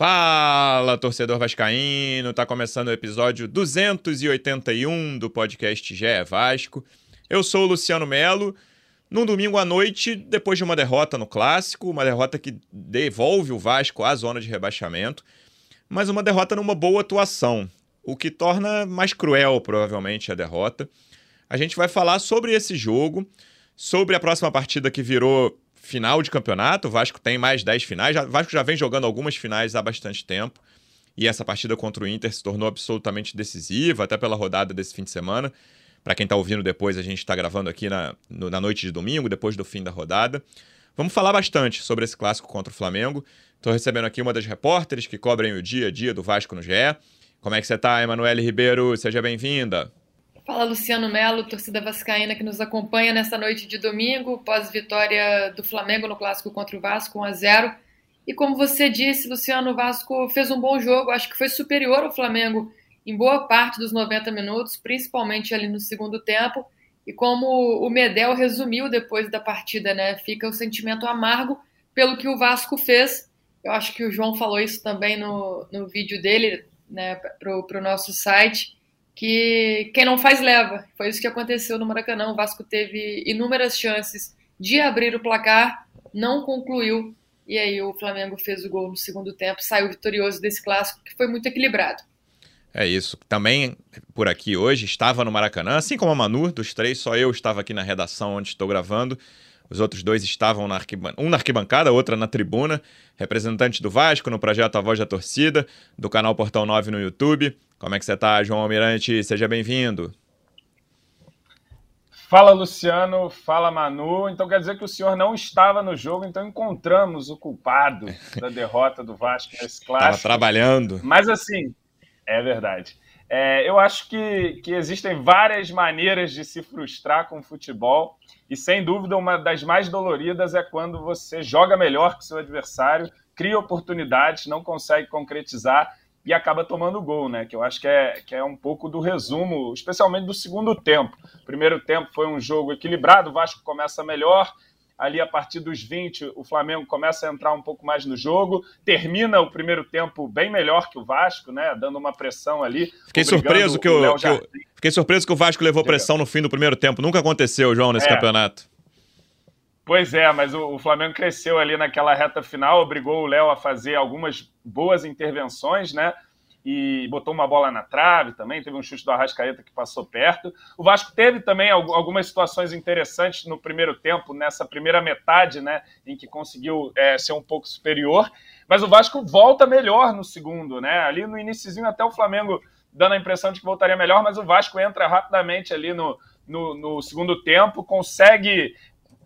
Fala, torcedor vascaíno! Tá começando o episódio 281 do podcast GE Vasco. Eu sou o Luciano Melo. Num domingo à noite, depois de uma derrota no clássico, uma derrota que devolve o Vasco à zona de rebaixamento, mas uma derrota numa boa atuação, o que torna mais cruel, provavelmente, a derrota. A gente vai falar sobre esse jogo, sobre a próxima partida que virou final de campeonato. O Vasco tem mais 10 finais. O Vasco já vem jogando algumas finais há bastante tempo. E essa partida contra o Inter se tornou absolutamente decisiva, até pela rodada desse fim de semana. Para quem está ouvindo depois, a gente está gravando aqui na, no, na noite de domingo, depois do fim da rodada. Vamos falar bastante sobre esse clássico contra o Flamengo. Estou recebendo aqui uma das repórteres que cobrem o dia a dia do Vasco no GE. Como é que você está, Emanuele Ribeiro? Seja bem-vinda. Fala Luciano Melo, torcida vascaína que nos acompanha nesta noite de domingo, pós-vitória do Flamengo no clássico contra o Vasco 1 a 0. E como você disse, Luciano, o Vasco fez um bom jogo, acho que foi superior ao Flamengo em boa parte dos 90 minutos, principalmente ali no segundo tempo. E como o Medel resumiu depois da partida, né, fica o sentimento amargo pelo que o Vasco fez. Eu acho que o João falou isso também no, no vídeo dele, né, para o nosso site que quem não faz leva. Foi isso que aconteceu no Maracanã. O Vasco teve inúmeras chances de abrir o placar, não concluiu. E aí o Flamengo fez o gol no segundo tempo, saiu vitorioso desse clássico, que foi muito equilibrado. É isso. Também por aqui hoje estava no Maracanã, assim como a Manu, dos três, só eu estava aqui na redação onde estou gravando. Os outros dois estavam na arquibancada, um na arquibancada, outra na tribuna. Representante do Vasco no projeto A Voz da Torcida, do canal Portal 9 no YouTube. Como é que você está, João Almirante? Seja bem-vindo. Fala, Luciano. Fala, Manu. Então quer dizer que o senhor não estava no jogo, então encontramos o culpado da derrota do Vasco nesse clássico. Estava trabalhando. Mas assim, é verdade. É, eu acho que, que existem várias maneiras de se frustrar com o futebol, e sem dúvida uma das mais doloridas é quando você joga melhor que seu adversário, cria oportunidades, não consegue concretizar e acaba tomando gol, né? Que eu acho que é, que é um pouco do resumo, especialmente do segundo tempo. O primeiro tempo foi um jogo equilibrado, o Vasco começa melhor, ali a partir dos 20 o Flamengo começa a entrar um pouco mais no jogo, termina o primeiro tempo bem melhor que o Vasco, né? Dando uma pressão ali. Fiquei surpreso que o, que o, fiquei surpreso que o Vasco levou pressão no fim do primeiro tempo. Nunca aconteceu, João, nesse é. campeonato. Pois é, mas o, o, Flamengo cresceu ali naquela reta final, obrigou o Léo a fazer algumas boas intervenções, né? E botou uma bola na trave também, teve um chute do Arrascaeta que passou perto. O Vasco teve também algumas situações interessantes no primeiro tempo, nessa primeira metade, né? Em que conseguiu é, ser um pouco superior. Mas o Vasco volta melhor no segundo, né? Ali no iníciozinho até o Flamengo dando a impressão de que voltaria melhor, mas o Vasco entra rapidamente ali no, no, no segundo tempo, consegue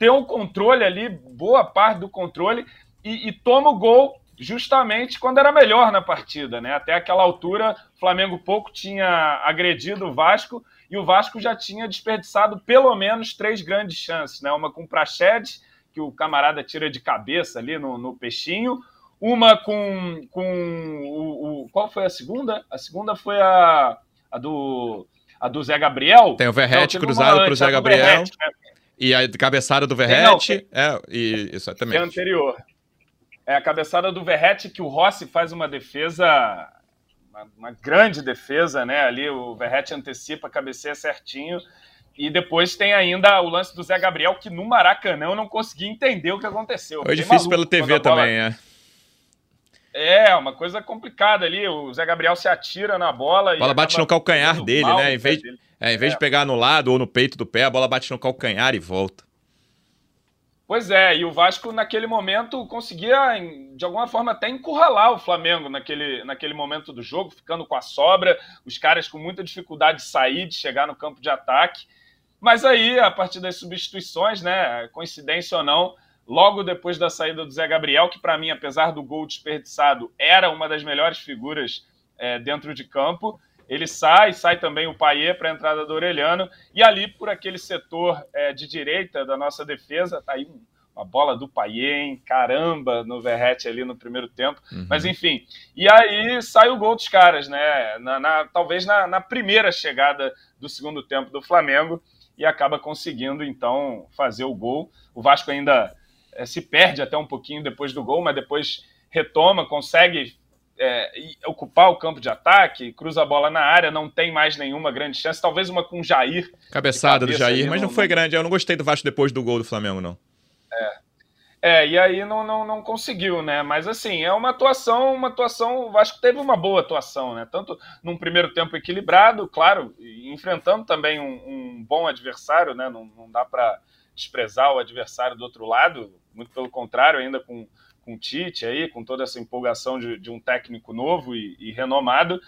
ter um controle ali, boa parte do controle, e, e toma o gol justamente quando era melhor na partida, né? Até aquela altura, o Flamengo pouco tinha agredido o Vasco e o Vasco já tinha desperdiçado pelo menos três grandes chances, né? Uma com o Praxedes, que o camarada tira de cabeça ali no, no peixinho, uma com, com o, o, Qual foi a segunda? A segunda foi a, a do. A do Zé Gabriel. Tem o Verrete cruzado para o Zé Gabriel. Verrete, né? E a cabeçada do Verrete. é, e, exatamente. É anterior. É a cabeçada do Verrete que o Rossi faz uma defesa, uma, uma grande defesa, né? Ali o Verrete antecipa, cabeceia certinho. E depois tem ainda o lance do Zé Gabriel, que no Maracanã eu não consegui entender o que aconteceu. Foi difícil pela TV também, é. É, uma coisa complicada ali. O Zé Gabriel se atira na bola. A bola bate no calcanhar dele, né? Em vez, é, em vez é. de pegar no lado ou no peito do pé, a bola bate no calcanhar e volta. Pois é, e o Vasco naquele momento conseguia, de alguma forma, até encurralar o Flamengo naquele, naquele momento do jogo, ficando com a sobra, os caras com muita dificuldade de sair, de chegar no campo de ataque. Mas aí, a partir das substituições, né, coincidência ou não, logo depois da saída do Zé Gabriel, que para mim, apesar do gol desperdiçado, era uma das melhores figuras é, dentro de campo, ele sai, sai também o Paier para a entrada do Orelhano, e ali por aquele setor é, de direita da nossa defesa, tá aí uma bola do Paier, hein? caramba, no Verrete ali no primeiro tempo, uhum. mas enfim, e aí sai o gol dos caras, né, na, na talvez na, na, primeira chegada do segundo tempo do Flamengo, e acaba conseguindo então fazer o gol, o Vasco ainda é, se perde até um pouquinho depois do gol, mas depois retoma, consegue é, ocupar o campo de ataque, cruza a bola na área, não tem mais nenhuma grande chance. Talvez uma com Jair. Cabeçada do Jair, mas não, não foi grande. Eu não gostei do Vasco depois do gol do Flamengo, não. É. É, e aí não, não, não conseguiu, né? Mas assim, é uma atuação, uma atuação. O Vasco teve uma boa atuação, né? Tanto num primeiro tempo equilibrado, claro, enfrentando também um, um bom adversário, né? Não, não dá para desprezar o adversário do outro lado, muito pelo contrário, ainda com, com o Tite aí, com toda essa empolgação de, de um técnico novo e, e, renomado.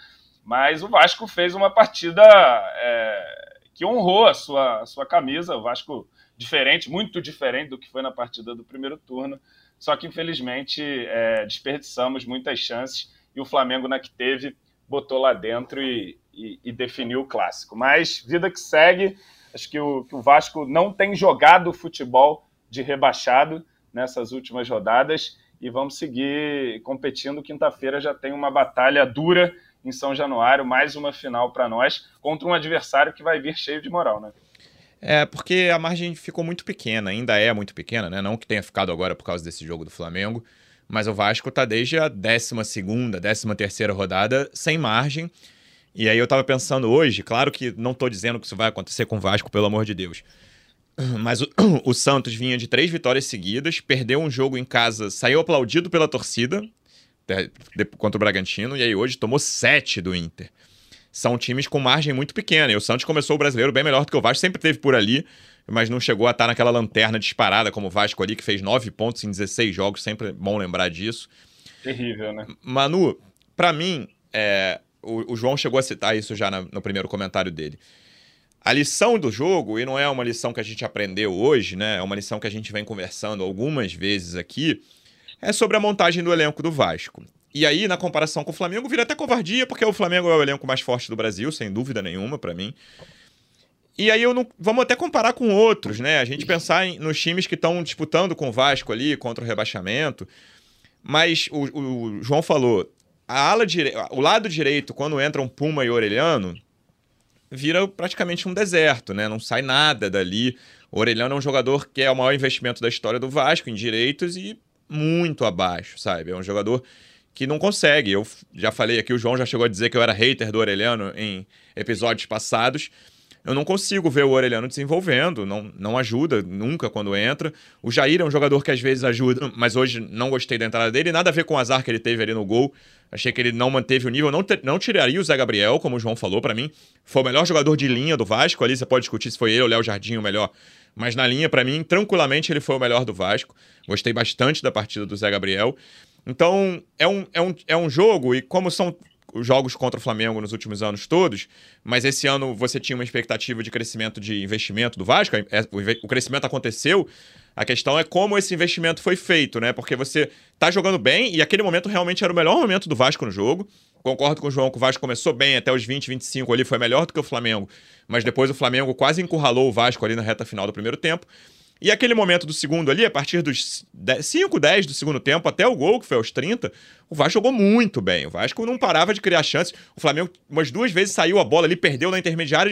Mas o Vasco fez uma partida é, que honrou a sua, a sua camisa. O Vasco diferente, muito diferente do que foi na partida do primeiro turno. Só que, infelizmente, é, desperdiçamos muitas chances e o Flamengo, na que teve, botou lá dentro e, e, e definiu o clássico. Mas, vida que segue, acho que o, que o Vasco não tem jogado futebol de rebaixado nessas últimas rodadas e vamos seguir competindo. Quinta-feira já tem uma batalha dura em São Januário, mais uma final para nós, contra um adversário que vai vir cheio de moral, né? É, porque a margem ficou muito pequena, ainda é muito pequena, né? Não que tenha ficado agora por causa desse jogo do Flamengo, mas o Vasco tá desde a 12 ª 13 terceira rodada sem margem. E aí eu tava pensando hoje, claro que não tô dizendo que isso vai acontecer com o Vasco, pelo amor de Deus. Mas o, o Santos vinha de três vitórias seguidas, perdeu um jogo em casa, saiu aplaudido pela torcida contra o Bragantino, e aí hoje tomou sete do Inter são times com margem muito pequena. E o Santos começou o brasileiro bem melhor do que o Vasco, sempre teve por ali, mas não chegou a estar naquela lanterna disparada como o Vasco ali, que fez nove pontos em 16 jogos, sempre bom lembrar disso. Terrível, né? Manu, para mim, é, o, o, João chegou a citar isso já na, no primeiro comentário dele. A lição do jogo, e não é uma lição que a gente aprendeu hoje, né? É uma lição que a gente vem conversando algumas vezes aqui, é sobre a montagem do elenco do Vasco. E aí, na comparação com o Flamengo, vira até covardia, porque o Flamengo é o elenco mais forte do Brasil, sem dúvida nenhuma, para mim. E aí eu não. Vamos até comparar com outros, né? A gente pensar em, nos times que estão disputando com o Vasco ali contra o rebaixamento. Mas o, o João falou: a ala dire... o lado direito, quando entram Puma e Orelhano, vira praticamente um deserto, né? Não sai nada dali. O Orelhano é um jogador que é o maior investimento da história do Vasco em direitos e muito abaixo, sabe? É um jogador que não consegue. Eu já falei aqui, o João já chegou a dizer que eu era hater do Orelhano em episódios passados. Eu não consigo ver o Orelhano desenvolvendo, não, não ajuda nunca quando entra. O Jair é um jogador que às vezes ajuda, mas hoje não gostei da entrada dele. Nada a ver com o azar que ele teve ali no gol. Achei que ele não manteve o nível. Não, não tiraria o Zé Gabriel, como o João falou para mim. Foi o melhor jogador de linha do Vasco. Ali você pode discutir se foi ele ou Léo Jardim o melhor. Mas na linha, para mim, tranquilamente ele foi o melhor do Vasco. Gostei bastante da partida do Zé Gabriel. Então, é um, é um, é um jogo, e como são jogos contra o Flamengo nos últimos anos todos, mas esse ano você tinha uma expectativa de crescimento de investimento do Vasco, é, o crescimento aconteceu, a questão é como esse investimento foi feito, né? Porque você tá jogando bem e aquele momento realmente era o melhor momento do Vasco no jogo. Concordo com o João que o Vasco começou bem, até os 20, 25 ali foi melhor do que o Flamengo, mas depois o Flamengo quase encurralou o Vasco ali na reta final do primeiro tempo. E aquele momento do segundo ali, a partir dos 5, 10 do segundo tempo, até o gol, que foi aos 30, o Vasco jogou muito bem. O Vasco não parava de criar chances. O Flamengo, umas duas vezes, saiu a bola ali, perdeu na intermediária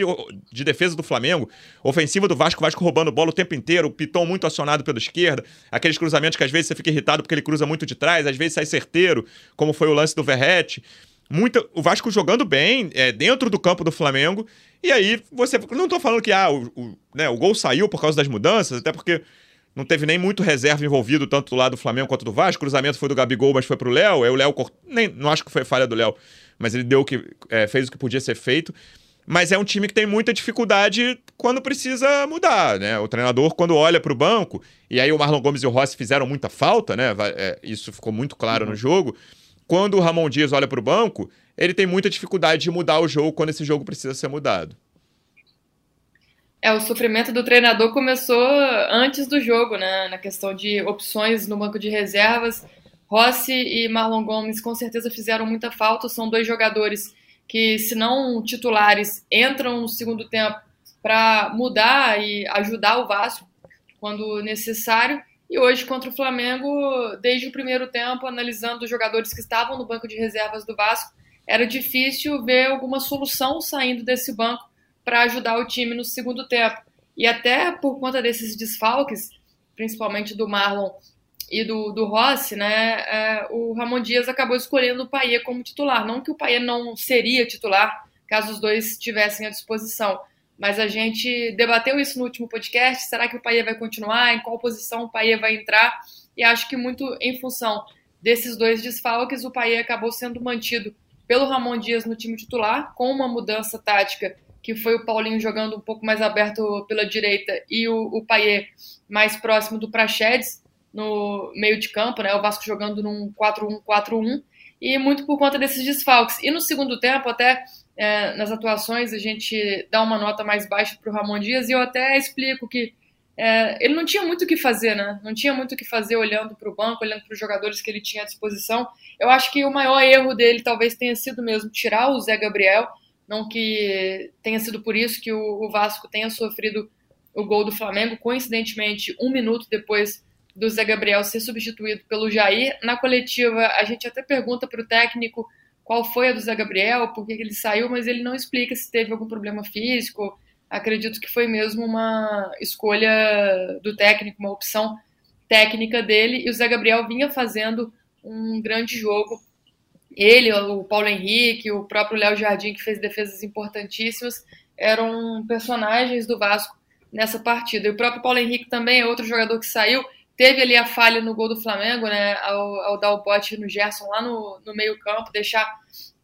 de defesa do Flamengo. Ofensiva do Vasco, o Vasco roubando bola o tempo inteiro. O Piton muito acionado pela esquerda. Aqueles cruzamentos que às vezes você fica irritado porque ele cruza muito de trás, às vezes sai certeiro, como foi o lance do Verrete. Muita, o Vasco jogando bem, é, dentro do campo do Flamengo. E aí, você. Não tô falando que ah, o, o, né, o gol saiu por causa das mudanças, até porque não teve nem muito reserva envolvido, tanto do lado do Flamengo quanto do Vasco. O cruzamento foi do Gabigol, mas foi pro Léo. Aí o Léo. Nem, não acho que foi falha do Léo, mas ele deu o que. É, fez o que podia ser feito. Mas é um time que tem muita dificuldade quando precisa mudar, né? O treinador, quando olha para o banco, e aí o Marlon Gomes e o Rossi fizeram muita falta, né? É, isso ficou muito claro uhum. no jogo. Quando o Ramon Dias olha para o banco, ele tem muita dificuldade de mudar o jogo quando esse jogo precisa ser mudado. É, o sofrimento do treinador começou antes do jogo, né? Na questão de opções no banco de reservas. Rossi e Marlon Gomes com certeza fizeram muita falta. São dois jogadores que, se não titulares, entram no segundo tempo para mudar e ajudar o Vasco quando necessário. E hoje, contra o Flamengo, desde o primeiro tempo, analisando os jogadores que estavam no banco de reservas do Vasco, era difícil ver alguma solução saindo desse banco para ajudar o time no segundo tempo. E até por conta desses desfalques, principalmente do Marlon e do, do Rossi, né, é, o Ramon Dias acabou escolhendo o Paier como titular. Não que o Paier não seria titular caso os dois estivessem à disposição, mas a gente debateu isso no último podcast. Será que o Paier vai continuar? Em qual posição o Paier vai entrar? E acho que muito em função desses dois desfalques, o Paier acabou sendo mantido pelo Ramon Dias no time titular, com uma mudança tática, que foi o Paulinho jogando um pouco mais aberto pela direita e o, o Paier mais próximo do Praxedes no meio de campo, né? O Vasco jogando num 4-1-4-1 e muito por conta desses desfalques. E no segundo tempo, até é, nas atuações, a gente dá uma nota mais baixa para o Ramon Dias e eu até explico que é, ele não tinha muito o que fazer, né? Não tinha muito o que fazer olhando para o banco, olhando para os jogadores que ele tinha à disposição. Eu acho que o maior erro dele talvez tenha sido mesmo tirar o Zé Gabriel, não que tenha sido por isso que o, o Vasco tenha sofrido o gol do Flamengo, coincidentemente, um minuto depois do Zé Gabriel ser substituído pelo Jair. Na coletiva, a gente até pergunta para o técnico qual foi a do Zé Gabriel, por que ele saiu, mas ele não explica se teve algum problema físico. Acredito que foi mesmo uma escolha do técnico, uma opção técnica dele. E o Zé Gabriel vinha fazendo um grande jogo. Ele, o Paulo Henrique, o próprio Léo Jardim, que fez defesas importantíssimas, eram personagens do Vasco nessa partida. E o próprio Paulo Henrique também é outro jogador que saiu. Teve ali a falha no gol do Flamengo, né? Ao, ao dar o bote no Gerson lá no, no meio-campo, deixar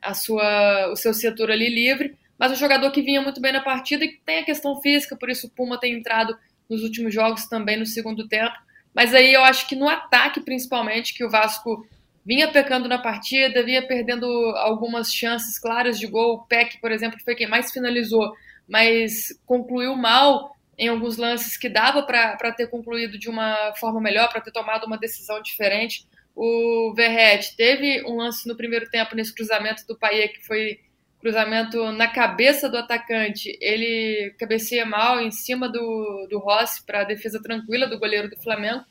a sua, o seu setor ali livre. Mas o jogador que vinha muito bem na partida e que tem a questão física, por isso o Puma tem entrado nos últimos jogos também no segundo tempo. Mas aí eu acho que no ataque, principalmente, que o Vasco vinha pecando na partida, vinha perdendo algumas chances claras de gol. O Peck, por exemplo, foi quem mais finalizou, mas concluiu mal em alguns lances que dava para ter concluído de uma forma melhor, para ter tomado uma decisão diferente. O Verret teve um lance no primeiro tempo nesse cruzamento do Paier, que foi cruzamento na cabeça do atacante. Ele cabeceia mal em cima do, do Rossi para a defesa tranquila do goleiro do Flamengo.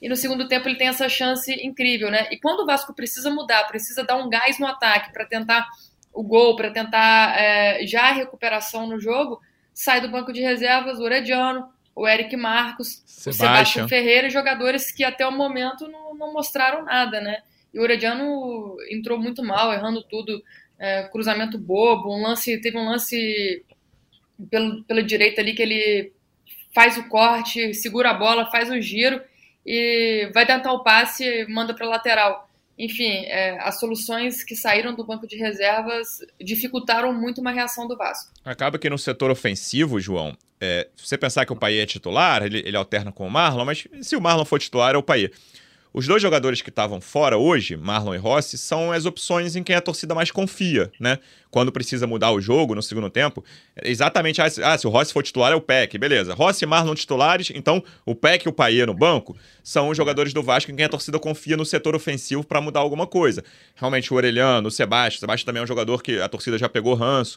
E no segundo tempo ele tem essa chance incrível, né? E quando o Vasco precisa mudar, precisa dar um gás no ataque para tentar o gol, para tentar é, já a recuperação no jogo, sai do banco de reservas o Orediano, o Eric Marcos, Sebastião. o Sebastião Ferreira, jogadores que até o momento não, não, mostraram nada, né? E o Orediano entrou muito mal, errando tudo, é, cruzamento bobo, um lance, teve um lance pelo, pela direita ali que ele faz o corte, segura a bola, faz o giro e vai tentar o passe e manda para lateral enfim, é, as soluções que saíram do banco de reservas dificultaram muito uma reação do Vasco. Acaba que no setor ofensivo, João, é, você pensar que o Paier é titular, ele, ele alterna com o Marlon, mas se o Marlon for titular, é o Paier. Os dois jogadores que estavam fora hoje, Marlon e Rossi, são as opções em quem a torcida mais confia, né? Quando precisa mudar o jogo no segundo tempo. Exatamente, ah, se ah, o Rossi for titular, é o Peck, beleza. Rossi e Marlon titulares, então o Peck e o Paia no banco são os jogadores do Vasco em quem a torcida confia no setor ofensivo para mudar alguma coisa. Realmente o Orelhano, o Sebastião, o Sebastião também é um jogador que a torcida já pegou ranço.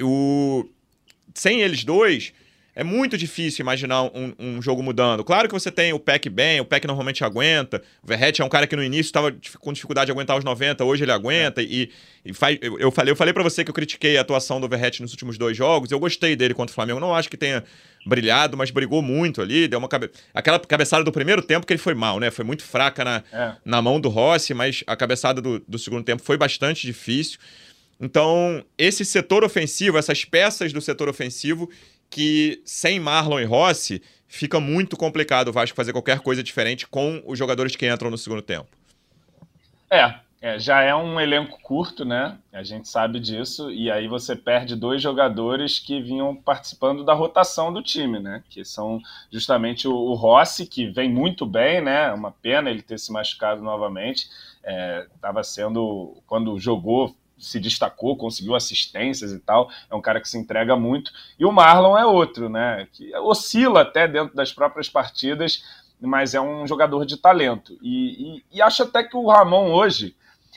O... Sem eles dois, é muito difícil imaginar um, um, jogo mudando. Claro que você tem o Peck bem, o Peck normalmente aguenta. O Verret é um cara que no início estava com dificuldade de aguentar os 90, hoje ele aguenta. É. E, e faz, eu, eu, falei, eu falei para você que eu critiquei a atuação do Verret nos últimos dois jogos. Eu gostei dele contra o Flamengo. Não acho que tenha brilhado, mas brigou muito ali. Deu uma cabe... Aquela cabeçada do primeiro tempo que ele foi mal, né? Foi muito fraca na, é. na mão do Rossi, mas a cabeçada do, do segundo tempo foi bastante difícil. Então, esse setor ofensivo, essas peças do setor ofensivo que sem Marlon e Rossi fica muito complicado o Vasco fazer qualquer coisa diferente com os jogadores que entram no segundo tempo. É, é, já é um elenco curto, né? A gente sabe disso. E aí você perde dois jogadores que vinham participando da rotação do time, né? Que são justamente o, o Rossi, que vem muito bem, né? Uma pena ele ter se machucado novamente. Estava é, sendo, quando jogou, se destacou, conseguiu assistências e tal. É um cara que se entrega muito. E o Marlon é outro, né? Que oscila até dentro das próprias partidas, mas é um jogador de talento. E, e, e acho até que o Ramon hoje,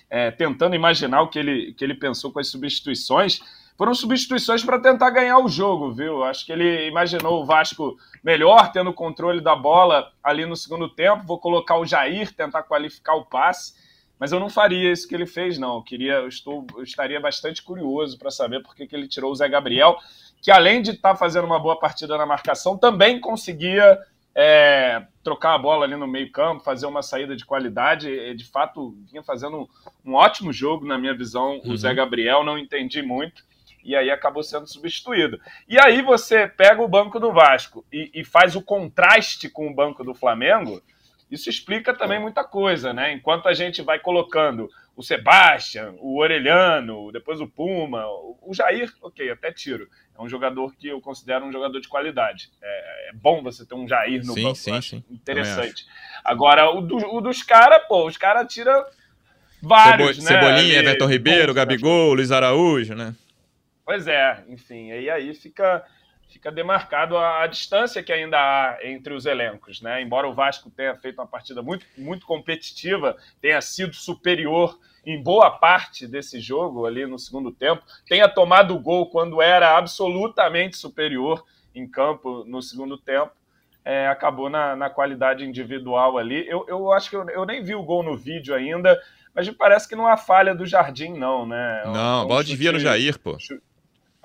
é, tentando imaginar o que ele, que ele pensou com as substituições, foram substituições para tentar ganhar o jogo, viu? Acho que ele imaginou o Vasco melhor, tendo controle da bola ali no segundo tempo. Vou colocar o Jair, tentar qualificar o passe mas eu não faria isso que ele fez, não. Eu queria, eu estou, eu estaria bastante curioso para saber por que, que ele tirou o Zé Gabriel, que além de estar tá fazendo uma boa partida na marcação, também conseguia é, trocar a bola ali no meio campo, fazer uma saída de qualidade. De fato, vinha fazendo um ótimo jogo, na minha visão, o Zé uhum. Gabriel, não entendi muito, e aí acabou sendo substituído. E aí você pega o banco do Vasco e, e faz o contraste com o banco do Flamengo, isso explica também muita coisa, né? Enquanto a gente vai colocando o Sebastian, o Orelhano, depois o Puma, o Jair, ok, até tiro. É um jogador que eu considero um jogador de qualidade. É, é bom você ter um Jair no sim, banco, sim, sim. interessante. Agora, o, do, o dos caras, pô, os caras tiram vários, Cebo né? Cebolinha, Everton Ribeiro, Gabigol, Luiz Araújo, né? Pois é, enfim, e aí fica fica demarcado a, a, distância que ainda há entre os elencos, né? Embora o Vasco tenha feito uma partida muito, muito competitiva, tenha sido superior em boa parte desse jogo ali no segundo tempo, tenha tomado o gol quando era absolutamente superior em campo no segundo tempo, é, acabou na, na, qualidade individual ali. Eu, eu acho que eu, eu, nem vi o gol no vídeo ainda, mas me parece que não há falha do Jardim, não, né? Não, um, bola desvia no Jair, pô. Chute,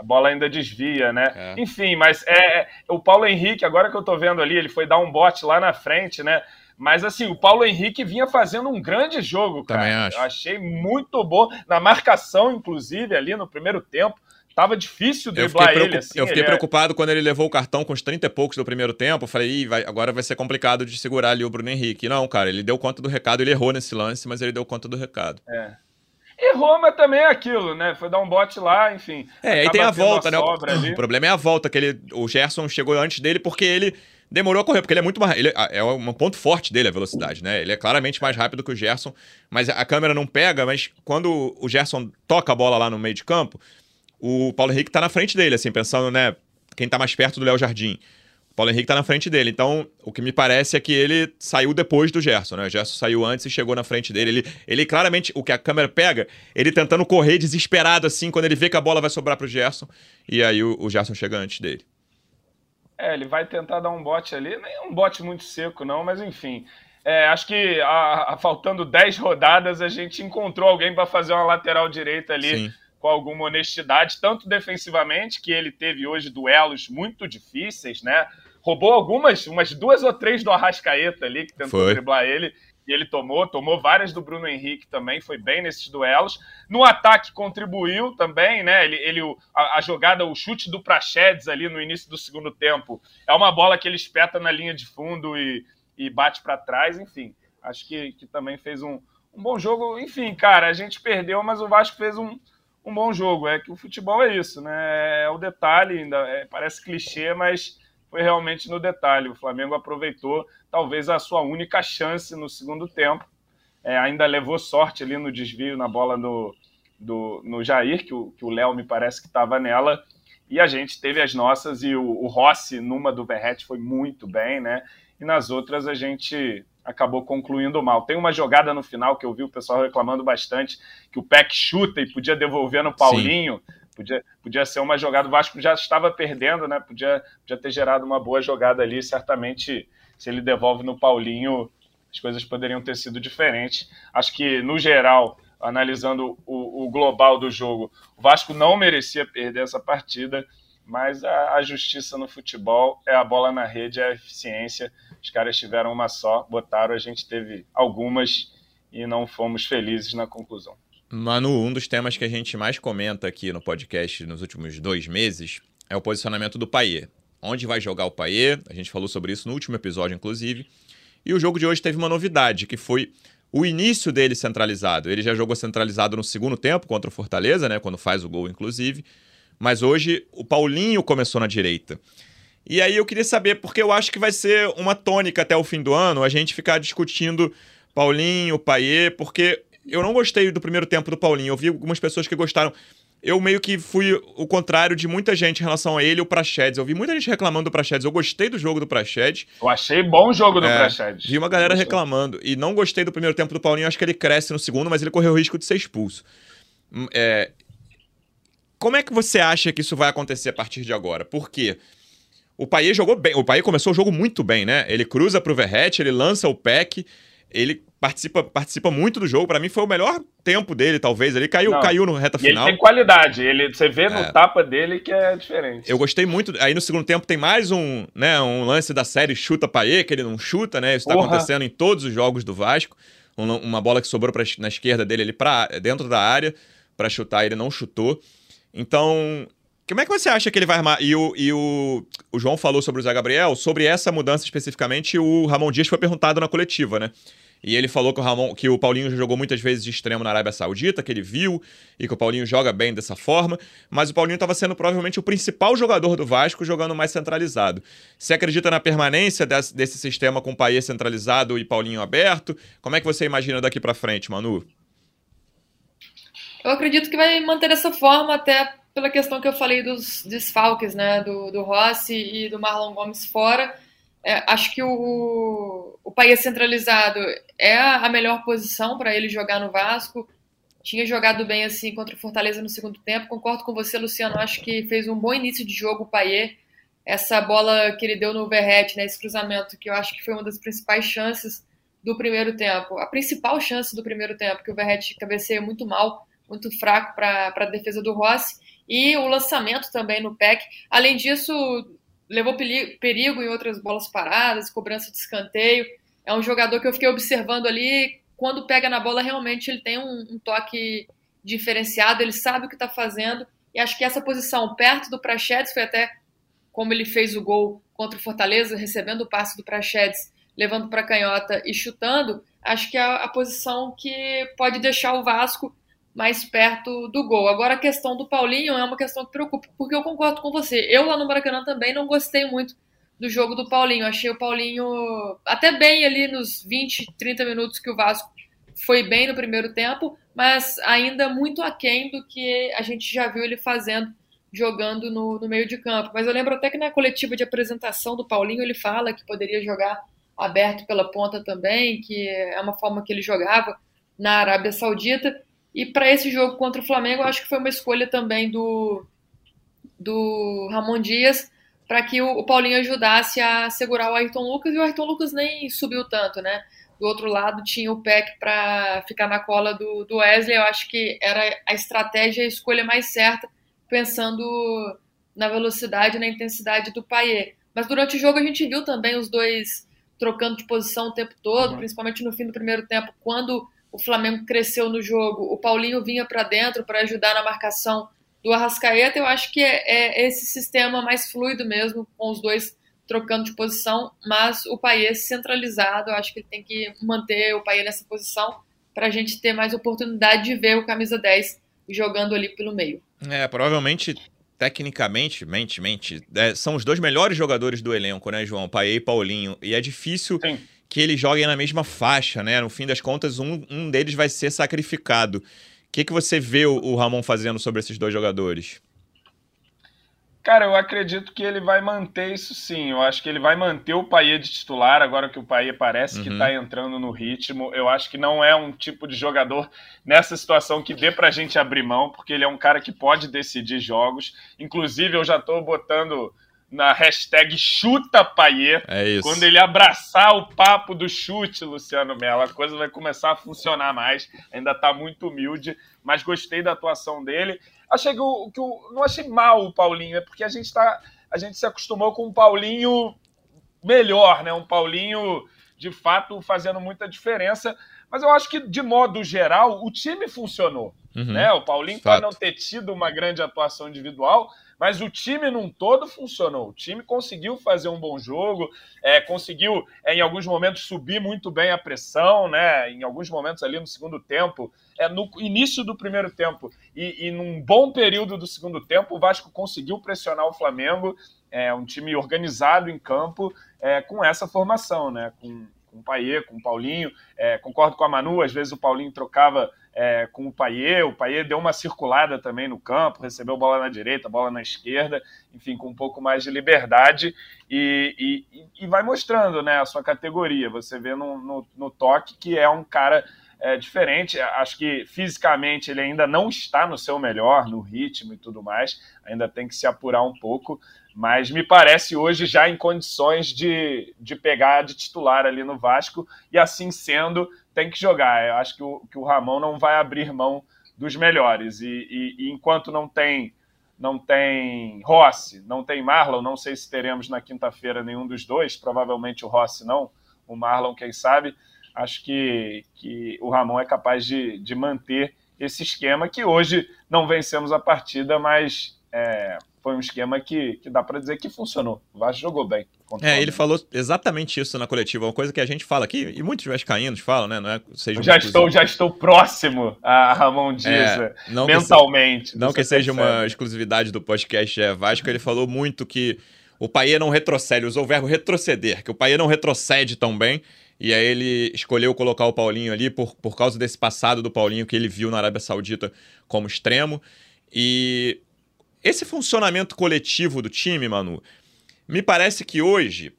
a bola ainda desvia, né? É. Enfim, mas é, é o Paulo Henrique, agora que eu tô vendo ali, ele foi dar um bote lá na frente, né? Mas assim, o Paulo Henrique vinha fazendo um grande jogo, cara. Também acho. Eu achei muito bom. Na marcação, inclusive, ali no primeiro tempo. Tava difícil driblar ele, assim. Eu fiquei é preocupado é... quando ele levou o cartão com os 30 e poucos do primeiro tempo. falei, Ih, vai, agora vai ser complicado de segurar ali o Bruno Henrique. Não, cara, ele deu conta do recado, ele errou nesse lance, mas ele deu conta do recado. É. E Roma também é aquilo, né? Foi dar um bote lá, enfim. É, aí tem a volta, né? O, o, problema é a volta, que ele, o Gerson chegou antes dele porque ele demorou a correr, porque ele é muito mais. Ele, é um ponto forte dele a velocidade, né? Ele é claramente mais rápido que o Gerson, mas a câmera não pega. Mas quando o Gerson toca a bola lá no meio de campo, o Paulo Henrique tá na frente dele, assim, pensando, né? Quem tá mais perto do Léo Jardim. O Paulo Henrique tá na frente dele. Então, o que me parece é que ele saiu depois do Gerson, né? O Gerson saiu antes e chegou na frente dele. Ele, ele claramente, o que a câmera pega, ele tentando correr desesperado, assim, quando ele vê que a bola vai sobrar pro Gerson. E aí o, o Gerson chega antes dele. É, ele vai tentar dar um bote ali. Nem um bote muito seco, não, mas enfim. É, acho que a, a, faltando 10 rodadas, a gente encontrou alguém para fazer uma lateral direita ali. Sim com alguma honestidade, tanto defensivamente, que ele teve hoje duelos muito difíceis, né? Roubou algumas, umas duas ou três do Arrascaeta ali, que tentou Foi. driblar ele, e ele tomou, tomou várias do Bruno Henrique também, foi bem nesses duelos. No ataque contribuiu também, né? Ele, ele a, a jogada, o chute do Prachedes ali no início do segundo tempo, é uma bola que ele espeta na linha de fundo e, e bate para trás, enfim. Acho que, que também fez um, um bom jogo. Enfim, cara, a gente perdeu, mas o Vasco fez um, um bom jogo. É que o futebol é isso, né? É o detalhe, ainda é, parece clichê, mas foi realmente no detalhe. O Flamengo aproveitou talvez a sua única chance no segundo tempo. É, ainda levou sorte ali no desvio na bola do, do, no Jair, que o Léo me parece que estava nela. E a gente teve as nossas, e o, o Rossi, numa do Verrete, foi muito bem, né? E nas outras a gente acabou concluindo mal. Tem uma jogada no final que eu vi o pessoal reclamando bastante, que o Peck chuta e podia devolver no Paulinho. Podia, podia ser uma jogada. O Vasco já estava perdendo, né? Podia, podia ter gerado uma boa jogada ali. Certamente, se ele devolve no Paulinho, as coisas poderiam ter sido diferentes. Acho que, no geral, analisando o, o global do jogo, o Vasco não merecia perder essa partida mas a, a, justiça no futebol é a bola na rede, é a eficiência. Os caras tiveram uma só, botaram, a gente teve algumas e não fomos felizes na conclusão. Manu, um dos temas que a gente mais comenta aqui no podcast nos últimos dois meses é o posicionamento do Paier. Onde vai jogar o Paier? A gente falou sobre isso no último episódio, inclusive. E o jogo de hoje teve uma novidade, que foi o início dele centralizado. Ele já jogou centralizado no segundo tempo contra o Fortaleza, né? Quando faz o gol, inclusive. Mas hoje o Paulinho começou na direita. E aí eu queria saber, porque eu acho que vai ser uma tônica até o fim do ano, a gente ficar discutindo Paulinho, Paier, porque eu não gostei do primeiro tempo do Paulinho. Eu vi algumas pessoas que gostaram. Eu meio que fui o contrário de muita gente em relação a ele e o Prachedes. Eu vi muita gente reclamando do Prachedes. Eu gostei do jogo do Prachedes. Eu achei bom o jogo do é, Prachedes. Vi uma galera reclamando. E não gostei do primeiro tempo do Paulinho. Acho que ele cresce no segundo, mas ele correu o risco de ser expulso. Hum, é, como é que você acha que isso vai acontecer a partir de agora? Por quê? O Paier jogou bem. O Paier começou o jogo muito bem, né? Ele cruza pro Verrete, ele lança o pack, ele participa, participa muito do jogo. Para mim foi o melhor tempo dele, talvez. Ele caiu, caiu no reta final. ele tem qualidade. Ele, você vê no é. tapa dele que é diferente. Eu gostei muito. Aí no segundo tempo tem mais um, né, um lance da série chuta Paê, que ele não chuta, né? Isso tá acontecendo em todos os jogos do Vasco. uma bola que sobrou pra, na esquerda dele ali pra, dentro da área para chutar, ele não chutou. Então, como é que você acha que ele vai armar? E o, e o, o João falou sobre o Zé Gabriel, sobre essa mudança especificamente, o Ramon Dias foi perguntado na coletiva, né? E ele falou que o, Ramon, que o Paulinho jogou muitas vezes de extremo na Arábia Saudita, que ele viu, e que o Paulinho joga bem dessa forma, mas o Paulinho estava sendo provavelmente o principal jogador do Vasco jogando mais centralizado. Você acredita na permanência desse, desse sistema com o Paê centralizado e Paulinho aberto? Como é que você imagina daqui para frente, Manu? Eu acredito que vai manter dessa forma, até pela questão que eu falei dos desfalques, né, do, do Rossi e do Marlon Gomes fora é, acho que o, o país centralizado é a melhor posição para ele jogar no Vasco. Tinha jogado bem assim contra o Fortaleza no segundo tempo. Concordo com você, Luciano. Acho que fez um bom início de jogo o Paier. Essa bola que ele deu no Verrete, né, esse cruzamento, que eu acho que foi uma das principais chances do primeiro tempo. A principal chance do primeiro tempo, que o Verrete cabeceia muito mal, muito fraco para a defesa do Rossi. E o lançamento também no PEC. Além disso, levou perigo em outras bolas paradas, cobrança de escanteio. É um jogador que eu fiquei observando ali. Quando pega na bola, realmente ele tem um, um toque diferenciado, ele sabe o que está fazendo. E acho que essa posição perto do Prachedes foi até como ele fez o gol contra o Fortaleza, recebendo o passe do Prachedes, levando para a canhota e chutando. Acho que é a posição que pode deixar o Vasco mais perto do gol. Agora a questão do Paulinho é uma questão que preocupa, porque eu concordo com você. Eu lá no Maracanã também não gostei muito do jogo do Paulinho. Achei o Paulinho até bem ali nos 20, 30 minutos que o Vasco foi bem no primeiro tempo, mas ainda muito aquém do que a gente já viu ele fazendo jogando no, no meio de campo. Mas eu lembro até que na coletiva de apresentação do Paulinho ele fala que poderia jogar aberto pela ponta também, que é uma forma que ele jogava na Arábia Saudita. E para esse jogo contra o Flamengo, eu acho que foi uma escolha também do, do Ramon Dias para que o, o, Paulinho ajudasse a segurar o Ayrton Lucas, e o Ayrton Lucas nem subiu tanto, né? Do outro lado tinha o Peck para ficar na cola do, do Wesley. Eu acho que era a estratégia, a escolha mais certa, pensando na velocidade e na intensidade do Paier. Mas durante o jogo a gente viu também os dois trocando de posição o tempo todo, uhum. principalmente no fim do primeiro tempo, quando o Flamengo cresceu no jogo, o Paulinho vinha para dentro para ajudar na marcação do Arrascaeta. Eu acho que é, é, esse sistema mais fluido mesmo, com os dois trocando de posição, mas o Paes centralizado, eu acho que ele tem que manter o Paes nessa posição para a gente ter mais oportunidade de ver o camisa 10 jogando ali pelo meio. É, provavelmente tecnicamente, mente, mente, é, são os dois melhores jogadores do elenco, né, João? Paê e Paulinho. E é difícil Sim que eles joguem na mesma faixa, né? No fim das contas, um, um deles vai ser sacrificado. O que, que você vê o, o Ramon fazendo sobre esses dois jogadores? Cara, eu acredito que ele vai manter isso sim. Eu acho que ele vai manter o Paê de titular, agora que o Paê parece uhum. que está entrando no ritmo. Eu acho que não é um tipo de jogador nessa situação que dê para a gente abrir mão, porque ele é um cara que pode decidir jogos. Inclusive, eu já estou botando na hashtag chuta Paier. É isso. Quando ele abraçar o papo do chute, Luciano Mello, a coisa vai começar a funcionar mais. Ainda está muito humilde, mas gostei da atuação dele. Achei que, o, que o, não achei mal o Paulinho, é porque a gente tá, a gente se acostumou com um Paulinho melhor, né? Um Paulinho de fato fazendo muita diferença. Mas eu acho que, de modo geral, o time funcionou. Uhum, né? O Paulinho pode não ter tido uma grande atuação individual, mas o time num todo funcionou. O time conseguiu fazer um bom jogo, é, conseguiu, é, em alguns momentos, subir muito bem a pressão, né? Em alguns momentos ali no segundo tempo, é, no início do primeiro tempo e, e num bom período do segundo tempo, o Vasco conseguiu pressionar o Flamengo. É um time organizado em campo é, com essa formação, né? Com, com o Paier, com o Paulinho. É, concordo com a Manu, às vezes o Paulinho trocava é, com o Paier. O Paier deu uma circulada também no campo, recebeu bola na direita, bola na esquerda, enfim, com um pouco mais de liberdade e, e, e vai mostrando né, a sua categoria. Você vê no, no, no toque que é um cara é, diferente. Acho que fisicamente ele ainda não está no seu melhor, no ritmo e tudo mais. Ainda tem que se apurar um pouco, Mas me parece hoje já em condições de, de pegar de titular ali no Vasco, e assim sendo, tem que jogar. Eu acho que o, que o Ramon não vai abrir mão dos melhores. E, e, e enquanto não tem não tem Rossi, não tem Marlon, não sei se teremos na quinta-feira nenhum dos dois, provavelmente o Rossi não, o Marlon, quem sabe. Acho que, que o Ramon é capaz de, de manter esse esquema que hoje não vencemos a partida, mas é, foi um esquema que, que dá para dizer que funcionou. O Vasco jogou bem. É, ele falou exatamente isso na coletiva, uma coisa que a gente fala aqui, e muitos vascaínos falam, né? Não é, seja já, estou, já estou próximo a Ramon Dias é, não mentalmente. Que não que seja uma exclusividade do podcast é Vasco, ele falou muito que o Paê não retrocede, usou o verbo retroceder, que o Paê não retrocede tão bem, e aí ele escolheu colocar o Paulinho ali por, por causa desse passado do Paulinho que ele viu na Arábia Saudita como extremo. E esse funcionamento coletivo do time, Manu, me parece que hoje,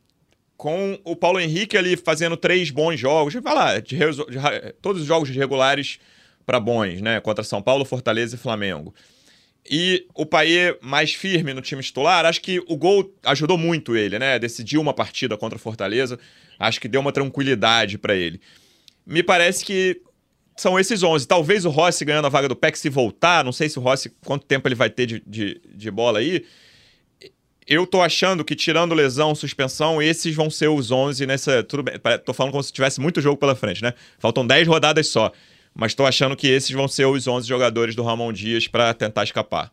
com o Paulo Henrique ali fazendo três bons jogos, vai lá, de, de, todos os jogos regulares para bons, né? Contra São Paulo, Fortaleza e Flamengo. E o Paê mais firme no time titular, acho que o gol ajudou muito ele, né? Decidiu uma partida contra o Fortaleza, acho que deu uma tranquilidade para ele. Me parece que são esses 11. Talvez o Rossi ganhando a vaga do PEC se voltar, não sei se o Rossi, quanto tempo ele vai ter de, de, de bola aí. Eu tô achando que, tirando lesão, suspensão, esses vão ser os 11 nessa. Tudo bem, tô falando como se tivesse muito jogo pela frente, né? Faltam 10 rodadas só. Mas tô achando que esses vão ser os 11 jogadores do Ramon Dias para tentar escapar.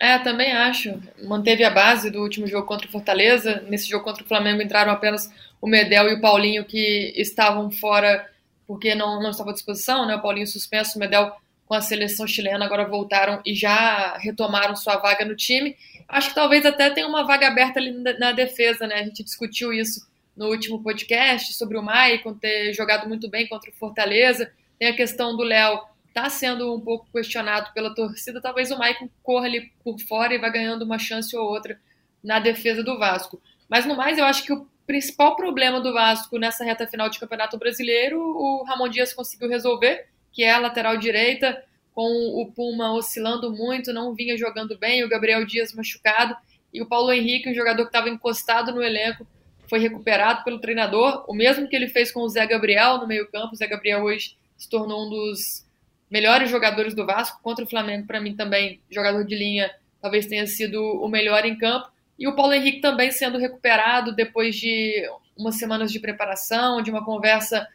É, também acho. Manteve a base do último jogo contra o Fortaleza. Nesse jogo contra o Flamengo entraram apenas o Medel e o Paulinho, que estavam fora porque não, não estava à disposição, né? O Paulinho suspenso, o Medel com a seleção chilena agora voltaram e já retomaram sua vaga no time. Acho que talvez até tenha uma vaga aberta ali na defesa, né? A gente discutiu isso no último podcast sobre o Maicon ter jogado muito bem contra o Fortaleza. Tem a questão do Léo tá sendo um pouco questionado pela torcida. Talvez o Maicon corra ali por fora e vá ganhando uma chance ou outra na defesa do Vasco. Mas no mais, eu acho que o principal problema do Vasco nessa reta final de Campeonato Brasileiro, o Ramon Dias conseguiu resolver, que é a lateral direita, com o Puma oscilando muito, não vinha jogando bem, o Gabriel Dias machucado, e o Paulo Henrique, um jogador que estava encostado no elenco, foi recuperado pelo treinador, o mesmo que ele fez com o Zé Gabriel no meio-campo. O Zé Gabriel hoje se tornou um dos melhores jogadores do Vasco contra o Flamengo, para mim também, jogador de linha, talvez tenha sido o melhor em campo. E o Paulo Henrique também sendo recuperado depois de umas semanas de preparação, de uma conversa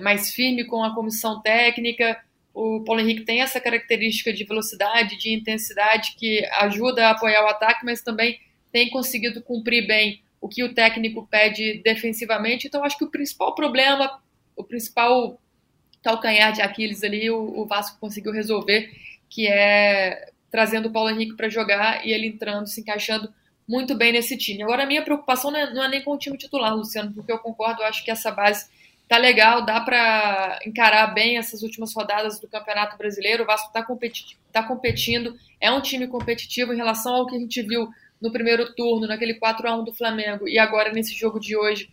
mais firme com a comissão técnica. O Paulo Henrique tem essa característica de velocidade, de intensidade que ajuda a apoiar o ataque, mas também tem conseguido cumprir bem o que o técnico pede defensivamente. Então, acho que o principal problema, o principal calcanhar de Aquiles ali, o, o Vasco conseguiu resolver, que é trazendo o Paulo Henrique para jogar e ele entrando, se encaixando muito bem nesse time. Agora, a minha preocupação não é, não é nem com o time titular, Luciano, porque eu concordo, eu acho que essa base tá legal, dá para encarar bem essas últimas rodadas do Campeonato Brasileiro. O Vasco está competi tá competindo, é um time competitivo em relação ao que a gente viu no primeiro turno, naquele 4 a 1 do Flamengo, e agora nesse jogo de hoje,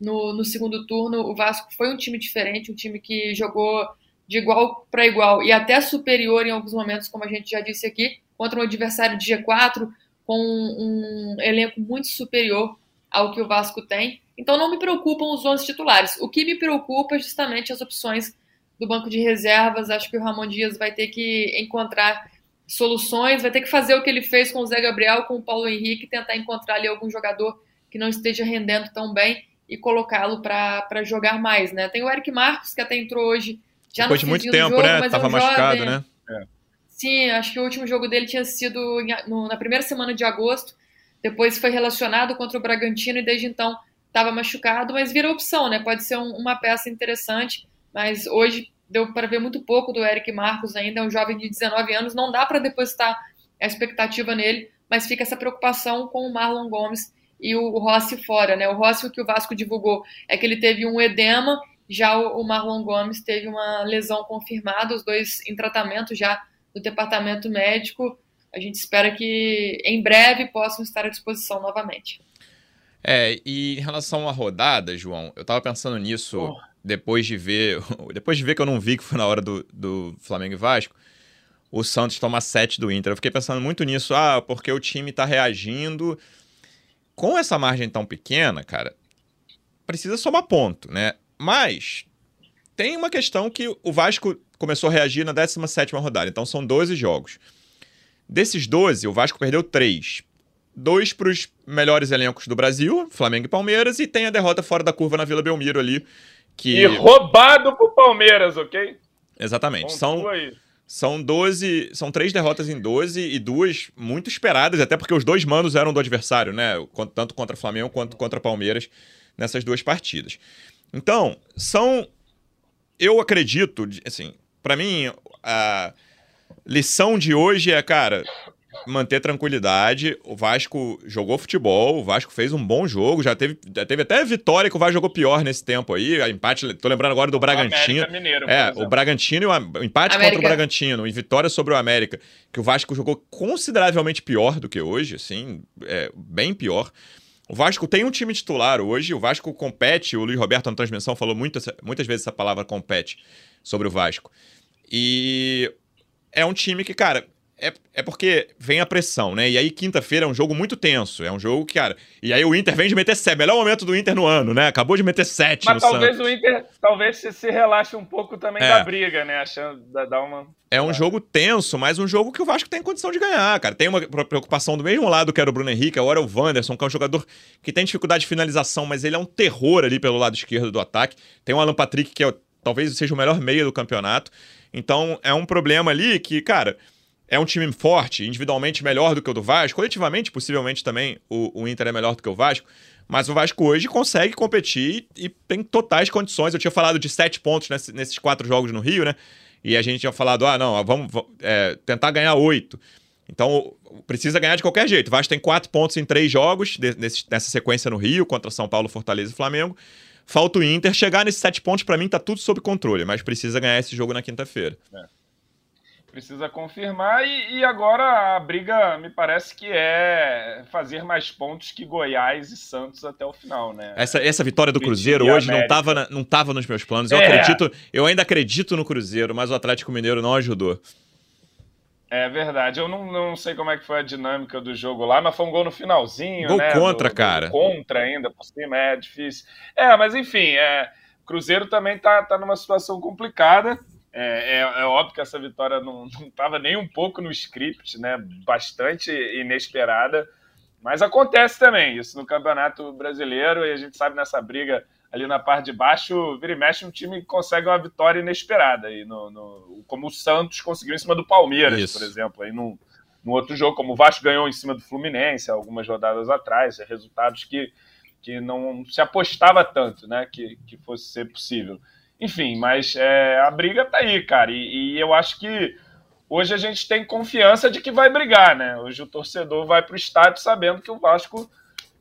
no, no segundo turno, o Vasco foi um time diferente, um time que jogou de igual para igual e até superior em alguns momentos, como a gente já disse aqui, contra um adversário de G4, com um elenco muito superior ao que o Vasco tem. Então não me preocupam os 11 titulares. O que me preocupa é justamente as opções do banco de reservas. Acho que o Ramon Dias vai ter que encontrar soluções, vai ter que fazer o que ele fez com o Zé Gabriel, com o Paulo Henrique, tentar encontrar ali algum jogador que não esteja rendendo tão bem e colocá-lo para jogar mais, né? Tem o Eric Marcos, que até entrou hoje, já Depois de muito tempo, jogo, né? Tava é um machucado, jovem, né? Sim, acho que o último jogo dele tinha sido na primeira semana de agosto. Depois foi relacionado contra o Bragantino e desde então estava machucado, mas vira opção, né? Pode ser um, uma peça interessante, mas hoje deu para ver muito pouco do Eric Marcos ainda, é um jovem de 19 anos, não dá para depositar a expectativa nele, mas fica essa preocupação com o Marlon Gomes e o Rossi fora, né? O Rossi, o que o Vasco divulgou é que ele teve um edema, já o Marlon Gomes teve uma lesão confirmada, os dois em tratamento já do departamento médico. A gente espera que em breve possam estar à disposição novamente. É, e em relação à rodada, João, eu tava pensando nisso oh. depois de ver. Depois de ver que eu não vi que foi na hora do, do Flamengo e Vasco. o Santos toma 7 do Inter. Eu fiquei pensando muito nisso, ah, porque o time tá reagindo. Com essa margem tão pequena, cara, precisa somar ponto, né? Mas tem uma questão que o Vasco começou a reagir na 17 rodada, então são 12 jogos. Desses 12, o Vasco perdeu 3. Dois para os melhores elencos do Brasil, Flamengo e Palmeiras, e tem a derrota fora da curva na Vila Belmiro ali. Que... E roubado pro Palmeiras, ok? Exatamente. São, são 12. São três derrotas em 12 e duas muito esperadas, até porque os dois manos eram do adversário, né? Tanto contra Flamengo quanto contra Palmeiras nessas duas partidas. Então, são. Eu acredito, assim, para mim, a lição de hoje é, cara, manter tranquilidade. O Vasco jogou futebol, o Vasco fez um bom jogo, já teve, já teve até vitória que o Vasco jogou pior nesse tempo aí. A empate, tô lembrando agora do Bragantino. Mineiro, é, o Bragantino, o empate América. contra o Bragantino e vitória sobre o América, que o Vasco jogou consideravelmente pior do que hoje, assim, é, bem pior. O Vasco tem um time titular hoje, o Vasco compete, o Luiz Roberto na transmissão falou muitas, muitas vezes essa palavra compete sobre o Vasco. E é um time que, cara, é, é porque vem a pressão, né? E aí, quinta-feira é um jogo muito tenso. É um jogo que, cara. E aí o Inter vem de meter sete. Melhor momento do Inter no ano, né? Acabou de meter sete. Mas talvez Santos. o Inter talvez se relaxe um pouco também é. da briga, né? Achando dar uma. É um jogo tenso, mas um jogo que o Vasco tem condição de ganhar, cara. Tem uma preocupação do mesmo lado que era o Bruno Henrique, agora é o Wanderson, que é um jogador que tem dificuldade de finalização, mas ele é um terror ali pelo lado esquerdo do ataque. Tem o Alan Patrick, que é, talvez seja o melhor meia do campeonato. Então é um problema ali que, cara é um time forte, individualmente melhor do que o do Vasco, coletivamente, possivelmente também, o, o Inter é melhor do que o Vasco, mas o Vasco hoje consegue competir e tem totais condições. Eu tinha falado de sete pontos nesse, nesses quatro jogos no Rio, né? E a gente tinha falado, ah, não, vamos, é, tentar ganhar oito. Então, precisa ganhar de qualquer jeito. O Vasco tem quatro pontos em três jogos de, nesse, nessa sequência no Rio, contra São Paulo, Fortaleza e Flamengo. Falta o Inter. Chegar nesses sete pontos, para mim, tá tudo sob controle, mas precisa ganhar esse jogo na quinta-feira. É precisa confirmar. E, e, agora a briga me parece que é fazer mais pontos que Goiás e Santos até o final, né? Essa, essa vitória do Cruzeiro hoje não estava não tava nos meus planos. Eu é. acredito, eu ainda acredito no Cruzeiro, mas o Atlético Mineiro não ajudou. É verdade. Eu não, não sei como é que foi a dinâmica do jogo lá, mas foi um gol no finalzinho, gol né? contra, do, cara. contra ainda, por cima, é difícil. É, mas enfim, é, Cruzeiro também tá, tá numa situação complicada. É, é, é, óbvio que essa vitória não estava nem um pouco no script, né? Bastante inesperada. Mas acontece também isso no Campeonato Brasileiro e a gente sabe nessa briga ali na parte de baixo, vira e mexe um time que consegue uma vitória inesperada. E no, no como o Santos conseguiu em cima do Palmeiras, isso. por exemplo. Aí no, no outro jogo, como o Vasco ganhou em cima do Fluminense algumas rodadas atrás, resultados que, que não se apostava tanto né? que, que fosse ser possível. Enfim, mas é, a briga tá aí, cara. E, e, eu acho que hoje a gente tem confiança de que vai brigar, né? Hoje o torcedor vai para o estádio sabendo que o Vasco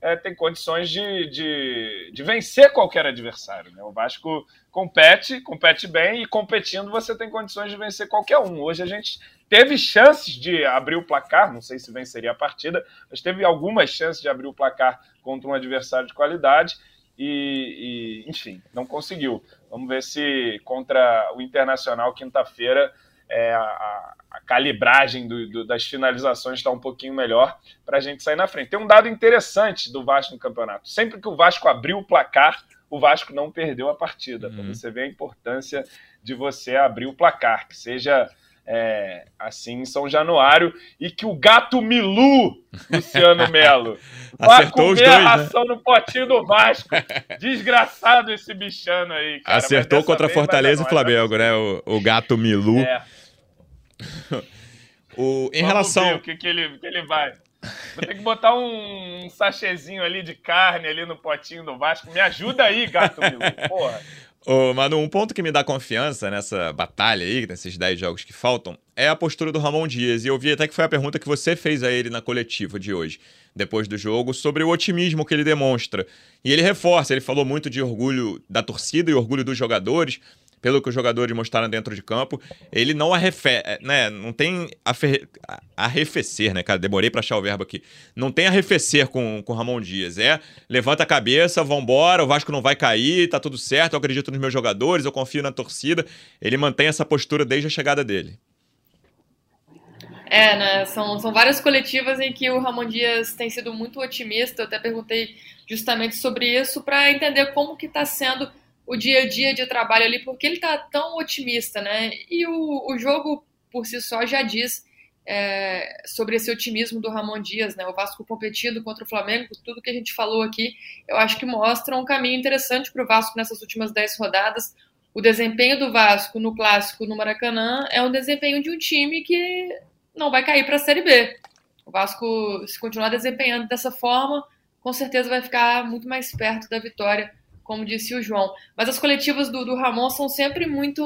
é, tem condições de, de, de, vencer qualquer adversário. Né? O Vasco compete, compete bem, e competindo você tem condições de vencer qualquer um. Hoje a gente teve chances de abrir o placar, não sei se venceria a partida, mas teve algumas chances de abrir o placar contra um adversário de qualidade e, e enfim, não conseguiu. Vamos ver se contra o Internacional, quinta-feira, é, a, a, calibragem do, do, das finalizações está um pouquinho melhor para a gente sair na frente. Tem um dado interessante do Vasco no campeonato. Sempre que o Vasco abriu o placar, o Vasco não perdeu a partida. Uhum. Para você ver a importância de você abrir o placar, que seja é, assim em São Januário e que o gato Milu, Luciano Melo, vai comer dois, a né? ração né? no potinho do Vasco. Desgraçado esse bichano aí. Cara. Acertou contra Fortaleza e Flamengo, né? O, o gato Milu. É. o, em Vamos relação. O que, que, ele, que ele vai. Vou ter que botar um, um sachezinho ali de carne ali no potinho do Vasco. Me ajuda aí, gato Milu. Porra. Ô, Manu, um ponto que me dá confiança nessa batalha aí, nesses 10 jogos que faltam, é a postura do Ramon Dias. E eu vi até que foi a pergunta que você fez a ele na coletiva de hoje, depois do jogo, sobre o otimismo que ele demonstra. E ele reforça, ele falou muito de orgulho da torcida e orgulho dos jogadores, pelo que os jogadores mostraram dentro de campo, ele não arrefe, é, né, não tem arrefecer, né, cara, demorei para achar o verbo aqui. Não tem arrefecer com com Ramon Dias, é levanta a cabeça, vambora, o Vasco não vai cair, tá tudo certo, eu acredito nos meus jogadores, eu confio na torcida. Ele mantém essa postura desde a chegada dele. É, né? São, são várias coletivas em que o Ramon Dias tem sido muito otimista. Eu até perguntei justamente sobre isso para entender como que está sendo o dia a dia de trabalho ali, porque ele está tão otimista, né? E o, o jogo por si só já diz é, sobre esse otimismo do Ramon Dias, né? O Vasco competindo contra o Flamengo, tudo que a gente falou aqui, eu acho que mostra um caminho interessante para o Vasco nessas últimas dez rodadas. O desempenho do Vasco no clássico no Maracanã é um desempenho de um time que não vai cair para a Série B. O Vasco, se continuar desempenhando dessa forma, com certeza vai ficar muito mais perto da vitória, como disse o João. Mas as coletivas do, do Ramon são sempre muito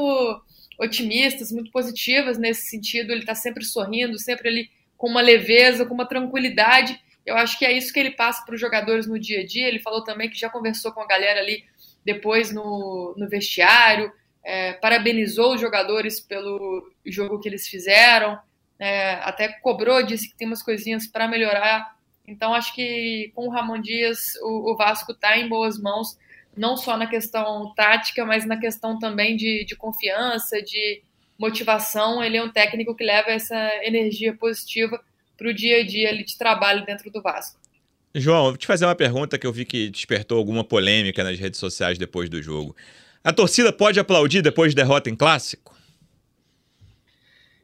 otimistas, muito positivas nesse sentido. Ele está sempre sorrindo, sempre ali com uma leveza, com uma tranquilidade. Eu acho que é isso que ele passa para os jogadores no dia a dia. Ele falou também que já conversou com a galera ali depois no, no vestiário, é, parabenizou os jogadores pelo jogo que eles fizeram, é, até cobrou, disse que tem umas coisinhas para melhorar. Então acho que com o Ramon Dias o, o Vasco está em boas mãos não só na questão tática, mas na questão também de, de confiança, de motivação. Ele é um técnico que leva essa energia positiva para o dia a dia ali de trabalho dentro do Vasco. João, vou te fazer uma pergunta que eu vi que despertou alguma polêmica nas redes sociais depois do jogo. A torcida pode aplaudir depois de derrota em clássico?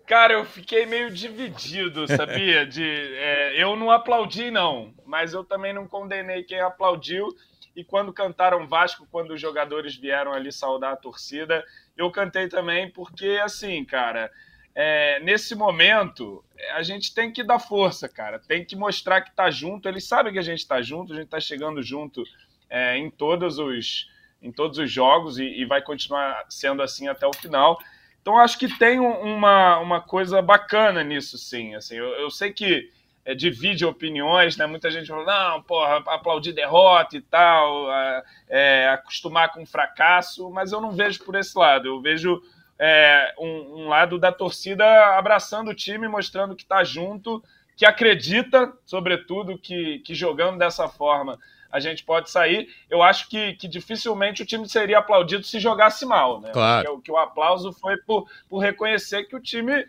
Cara, eu fiquei meio dividido, sabia? De, é, eu não aplaudi, não, mas eu também não condenei quem aplaudiu e quando cantaram Vasco, quando os jogadores vieram ali saudar a torcida, eu cantei também, porque assim, cara, é, nesse momento a gente tem que dar força, cara, tem que mostrar que tá junto. Eles sabem que a gente tá junto, a gente tá chegando junto é, em todos os em todos os jogos e, e, vai continuar sendo assim até o final. Então acho que tem uma, uma coisa bacana nisso, sim. Assim, eu, eu sei que é, divide opiniões, né? Muita gente fala, não, porra, aplaudir derrota e tal, é, acostumar com fracasso, mas eu não vejo por esse lado. Eu vejo é, um, um, lado da torcida abraçando o time, mostrando que está junto, que acredita, sobretudo, que, que jogando dessa forma a gente pode sair. Eu acho que, que dificilmente o time seria aplaudido se jogasse mal, né? Claro. Que, que o aplauso foi por, por reconhecer que o time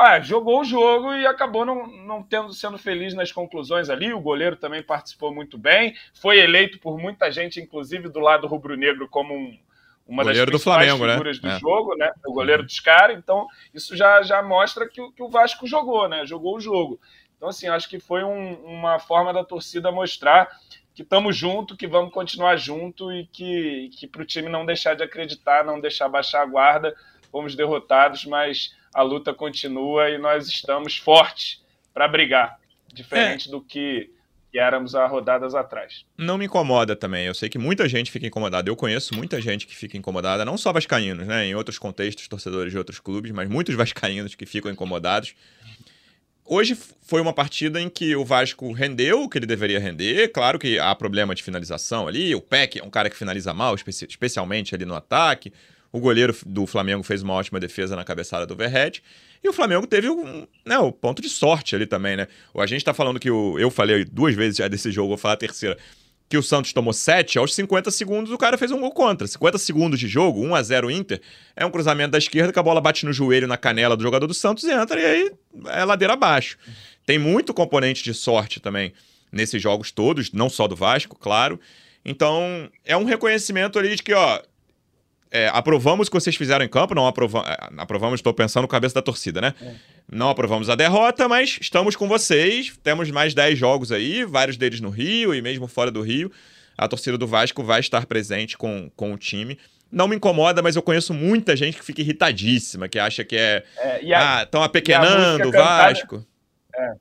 ah, jogou o jogo e acabou não, não tendo, sendo feliz nas conclusões ali. O goleiro também participou muito bem. Foi eleito por muita gente, inclusive do lado rubro-negro, como um, uma das do Flamengo, né? figuras né? do é. jogo, né? O goleiro dos caras. Então, isso já, já mostra que, que o Vasco jogou, né? Jogou o jogo. Então, assim, acho que foi um, uma forma da torcida mostrar que estamos junto, que vamos continuar junto e que, que para o time não deixar de acreditar, não deixar baixar a guarda. Fomos derrotados, mas a luta continua e nós estamos fortes para brigar, diferente é. do que, que éramos há rodadas atrás. Não me incomoda também. Eu sei que muita gente fica incomodada. Eu conheço muita gente que fica incomodada, não só vascaínos, né? Em outros contextos, torcedores de outros clubes, mas muitos vascaínos que ficam incomodados. Hoje foi uma partida em que o Vasco rendeu o que ele deveria render. Claro que há problema de finalização ali. O Peck é um cara que finaliza mal, especialmente ali no ataque. O goleiro do Flamengo fez uma ótima defesa na cabeçada do Verret. E o Flamengo teve um, né, o ponto de sorte ali também, né? A gente tá falando que o. Eu falei duas vezes já desse jogo, vou falar a terceira. Que o Santos tomou 7, aos 50 segundos o cara fez um gol contra. 50 segundos de jogo, 1 a 0 Inter, é um cruzamento da esquerda que a bola bate no joelho, na canela do jogador do Santos e entra, e aí é ladeira abaixo. Tem muito componente de sorte também nesses jogos todos, não só do Vasco, claro. Então, é um reconhecimento ali de que, ó, é, aprovamos o que vocês fizeram em campo, não aprova é, aprovamos, estou pensando no cabeça da torcida, né? É. Não aprovamos a derrota, mas estamos com vocês. Temos mais 10 jogos aí, vários deles no Rio e mesmo fora do Rio. A torcida do Vasco vai estar presente com, com o time. Não me incomoda, mas eu conheço muita gente que fica irritadíssima, que acha que é. é a, ah, estão apequenando o Vasco. É.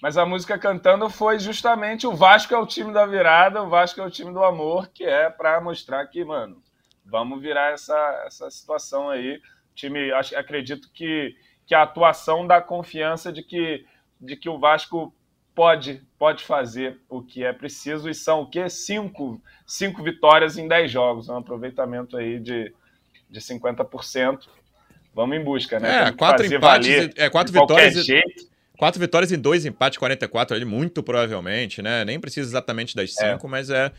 Mas a música cantando foi justamente o Vasco é o time da virada, o Vasco é o time do amor, que é para mostrar que, mano, vamos virar essa, essa situação aí. O time, acho, acredito que, que a atuação dá confiança de que, de que o Vasco pode, pode fazer o que é preciso, e são o quê? Cinco, cinco vitórias em dez jogos, um aproveitamento aí de, de 50%. Vamos em busca, né? É, quatro empates, é, quatro vitórias. Jeito. Quatro vitórias em dois empates, 44 ali, muito provavelmente, né? Nem precisa exatamente das é. cinco, é. mas é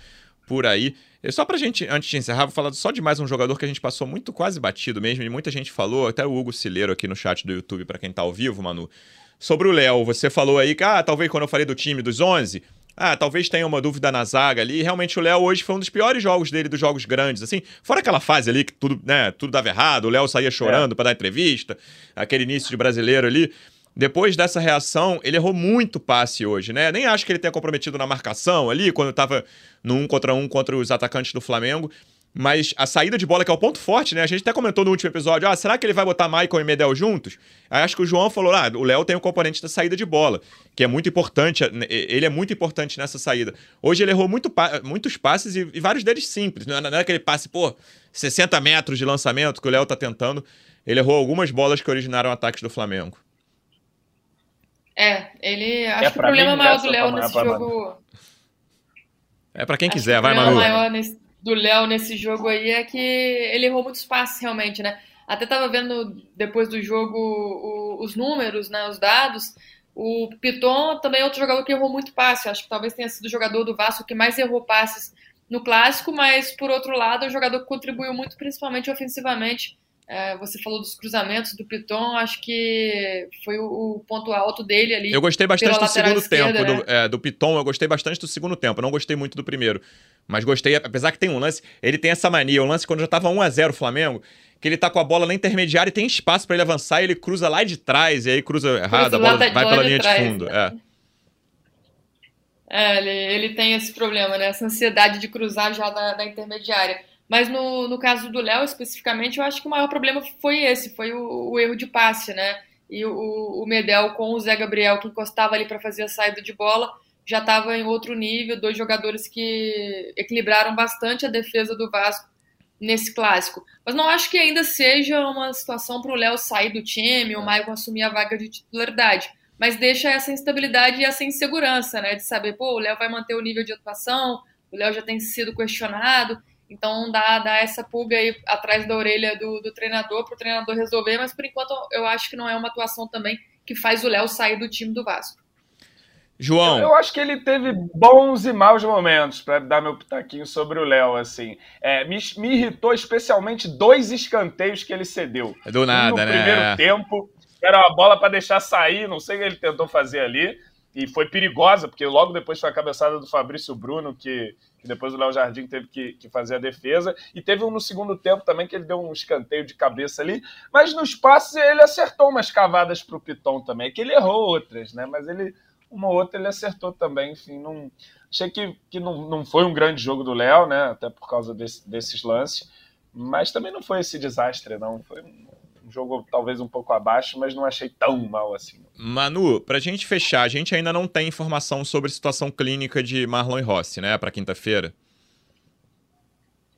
por aí. Só pra gente, antes de encerrar, vou falar só de mais um jogador que a gente passou muito quase batido mesmo, e muita gente falou, até o Hugo Cileiro aqui no chat do YouTube, para quem tá ao vivo, Manu, sobre o Léo. Você falou aí que, ah, talvez quando eu falei do time dos 11, ah, talvez tenha uma dúvida na zaga ali. Realmente o Léo hoje foi um dos piores jogos dele, dos jogos grandes, assim. Fora aquela fase ali que tudo, né, tudo dava errado, o Léo saía chorando é. para dar entrevista, aquele início de brasileiro ali. Depois dessa reação, ele errou muito passe hoje, né? Nem acho que ele tenha comprometido na marcação ali, quando estava no um contra um contra os atacantes do Flamengo. Mas a saída de bola, que é o ponto forte, né? A gente até comentou no último episódio: ah, será que ele vai botar Michael e Medel juntos? Aí acho que o João falou: ah, o Léo tem o componente da saída de bola, que é muito importante. Ele é muito importante nessa saída. Hoje ele errou muito, muitos passes e, e, vários deles simples. Não é, não é aquele passe, pô, 60 metros de lançamento que o Léo tá tentando. Ele errou algumas bolas que originaram ataques do Flamengo. É, ele. Acho é, que o problema maior do Léo nesse jogo. É para quem quiser, vai, Manu. O problema maior nesse do Léo nesse jogo aí é que ele errou muitos passes realmente, né? Até tava vendo depois do jogo o, os números, né, os dados. O Piton também é outro jogador que errou muito passe. Acho que talvez tenha sido o jogador do Vasco que mais errou passes no clássico, mas por outro lado, é um jogador que contribuiu muito, principalmente ofensivamente. É, você falou dos cruzamentos do Piton, acho que foi o, o, ponto alto dele ali. Eu gostei bastante do segundo esquerda, tempo né? do, é, do Piton, eu gostei bastante do segundo tempo, não gostei muito do primeiro. Mas gostei, apesar que tem um lance, ele tem essa mania, o um lance quando já tava 1 a 0 o Flamengo, que ele tá com a bola na intermediária e tem espaço para ele avançar, e ele cruza lá de trás, e aí cruza errado, a bola vai pela linha de, trás, de fundo. Né? É. é, ele, ele tem esse problema, né? Essa ansiedade de cruzar já da, intermediária. Mas no, no caso do Léo, especificamente, eu acho que o maior problema foi esse, foi o, o erro de passe, né? E o, o Medel com o Zé Gabriel, que encostava ali para fazer a saída de bola, já estava em outro nível, dois jogadores que equilibraram bastante a defesa do Vasco nesse clássico. Mas não acho que ainda seja uma situação para o Léo sair do time, o Maicon assumir a vaga de titularidade. Mas deixa essa instabilidade e essa insegurança, né? De saber, pô, o Léo vai manter o nível de atuação, o Léo já tem sido questionado, então dá, dá essa pulga aí atrás da orelha do, do treinador para o treinador resolver, mas por enquanto eu acho que não é uma atuação também que faz o Léo sair do time do Vasco. João. Eu, eu, acho que ele teve bons e maus momentos, para dar meu pitaquinho sobre o Léo, assim. É, me, me, irritou especialmente dois escanteios que ele cedeu. Do nada, um no né? No primeiro tempo, era uma bola para deixar sair, não sei o que ele tentou fazer ali. E foi perigosa, porque logo depois foi a cabeçada do Fabrício Bruno, que, que depois o Léo Jardim teve que, que, fazer a defesa. E teve um no segundo tempo também, que ele deu um escanteio de cabeça ali. Mas nos passes ele acertou umas cavadas para o Piton também, que ele errou outras, né? Mas ele uma outra ele acertou também, enfim, não, achei que, que não, não foi um grande jogo do Léo, né, até por causa desse, desses lances, mas também não foi esse desastre, não, foi um, um jogo talvez um pouco abaixo, mas não achei tão mal assim. Manu, pra gente fechar, a gente ainda não tem informação sobre a situação clínica de Marlon e Rossi, né, para quinta-feira?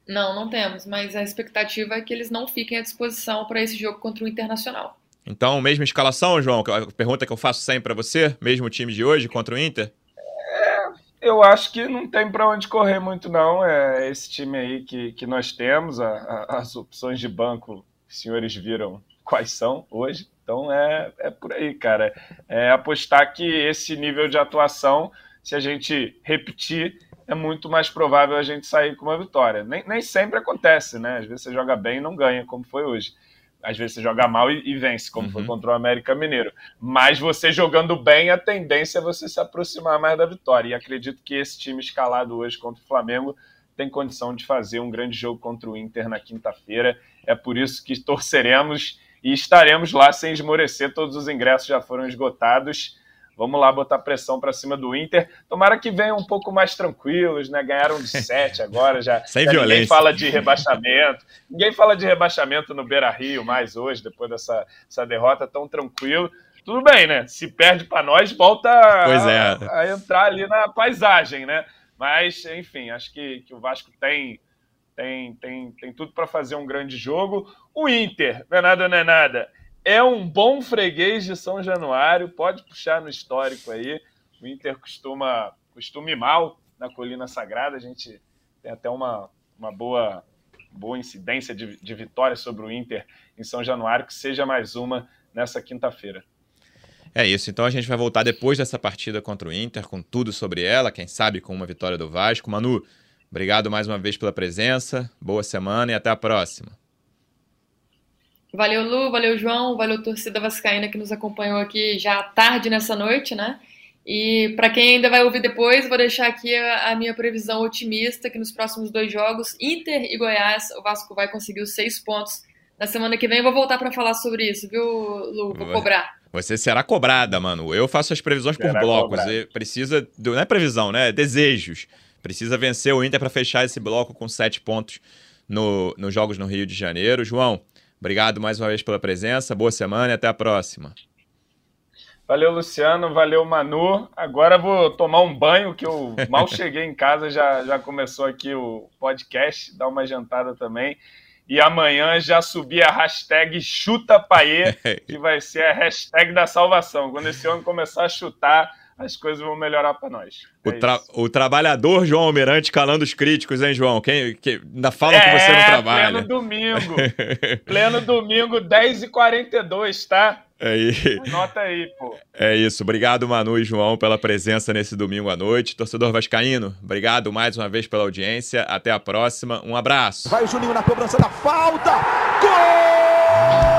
Não, não temos, mas a expectativa é que eles não fiquem à disposição para esse jogo contra o Internacional. Então, mesma escalação, João? A pergunta que eu faço sempre para você, mesmo time de hoje contra o Inter? É, eu acho que não tem para onde correr muito, não. É esse time aí que, que nós temos, a, a, as opções de banco, os senhores viram quais são hoje. Então é, é por aí, cara. É apostar que esse nível de atuação, se a gente repetir, é muito mais provável a gente sair com uma vitória. Nem, nem sempre acontece, né? Às vezes você joga bem e não ganha, como foi hoje às vezes você joga mal e, e vence, como uhum. foi contra o América Mineiro. Mas você jogando bem, a tendência é você se aproximar mais da vitória. E acredito que esse time escalado hoje contra o Flamengo tem condição de fazer um grande jogo contra o Inter na quinta-feira. É por isso que torceremos e estaremos lá sem esmorecer. Todos os ingressos já foram esgotados. Vamos lá botar pressão para cima do Inter. Tomara que venham um pouco mais tranquilos, né? Ganharam de sete agora já. Sem já violência. Ninguém fala de rebaixamento. Ninguém fala de rebaixamento no Beira Rio mais hoje, depois dessa essa derrota tão tranquilo. Tudo bem, né? Se perde para nós, volta é. a, a, entrar ali na paisagem, né? Mas, enfim, acho que, que o Vasco tem, tem, tem, tem tudo para fazer um grande jogo. O Inter, não é nada, não é nada é um bom freguês de São Januário, pode puxar no histórico aí. O Inter costuma, costuma ir mal na Colina Sagrada, a gente tem até uma, uma boa, boa incidência de, de vitória sobre o Inter em São Januário, que seja mais uma nessa quinta-feira. É isso, então a gente vai voltar depois dessa partida contra o Inter, com tudo sobre ela, quem sabe com uma vitória do Vasco. Manu, obrigado mais uma vez pela presença, boa semana e até a próxima. Valeu, Lu, valeu, João, valeu, torcida vascaína que nos acompanhou aqui já tarde nessa noite, né? E para quem ainda vai ouvir depois, vou deixar aqui a, a, minha previsão otimista que nos próximos dois jogos, Inter e Goiás, o Vasco vai conseguir os seis pontos. Na semana que vem eu vou voltar para falar sobre isso, viu, Lu? Vou cobrar. Você será cobrada, mano. Eu faço as previsões será por blocos. Precisa, do, não é previsão, né? É desejos. Precisa vencer o Inter para fechar esse bloco com sete pontos no, nos jogos no Rio de Janeiro. João, obrigado mais uma vez pela presença. Boa semana e até a próxima. Valeu, Luciano. Valeu, Manu. Agora vou tomar um banho, que eu mal cheguei em casa, já, já começou aqui o podcast, dar uma jantada também. E amanhã já subir a hashtag chuta que vai ser a hashtag da salvação. Quando esse homem começar a chutar, as coisas vão melhorar para nós. É o, tra o, trabalhador João Almirante calando os críticos, hein, João? Quem, que, ainda fala é, que você não trabalha. Pleno domingo. pleno domingo, 10h42, tá? É isso. Anota aí, pô. É isso. Obrigado, Manu e João, pela presença nesse domingo à noite. Torcedor Vascaíno, obrigado mais uma vez pela audiência. Até a próxima. Um abraço. Vai o Juninho na cobrança da falta. Gol!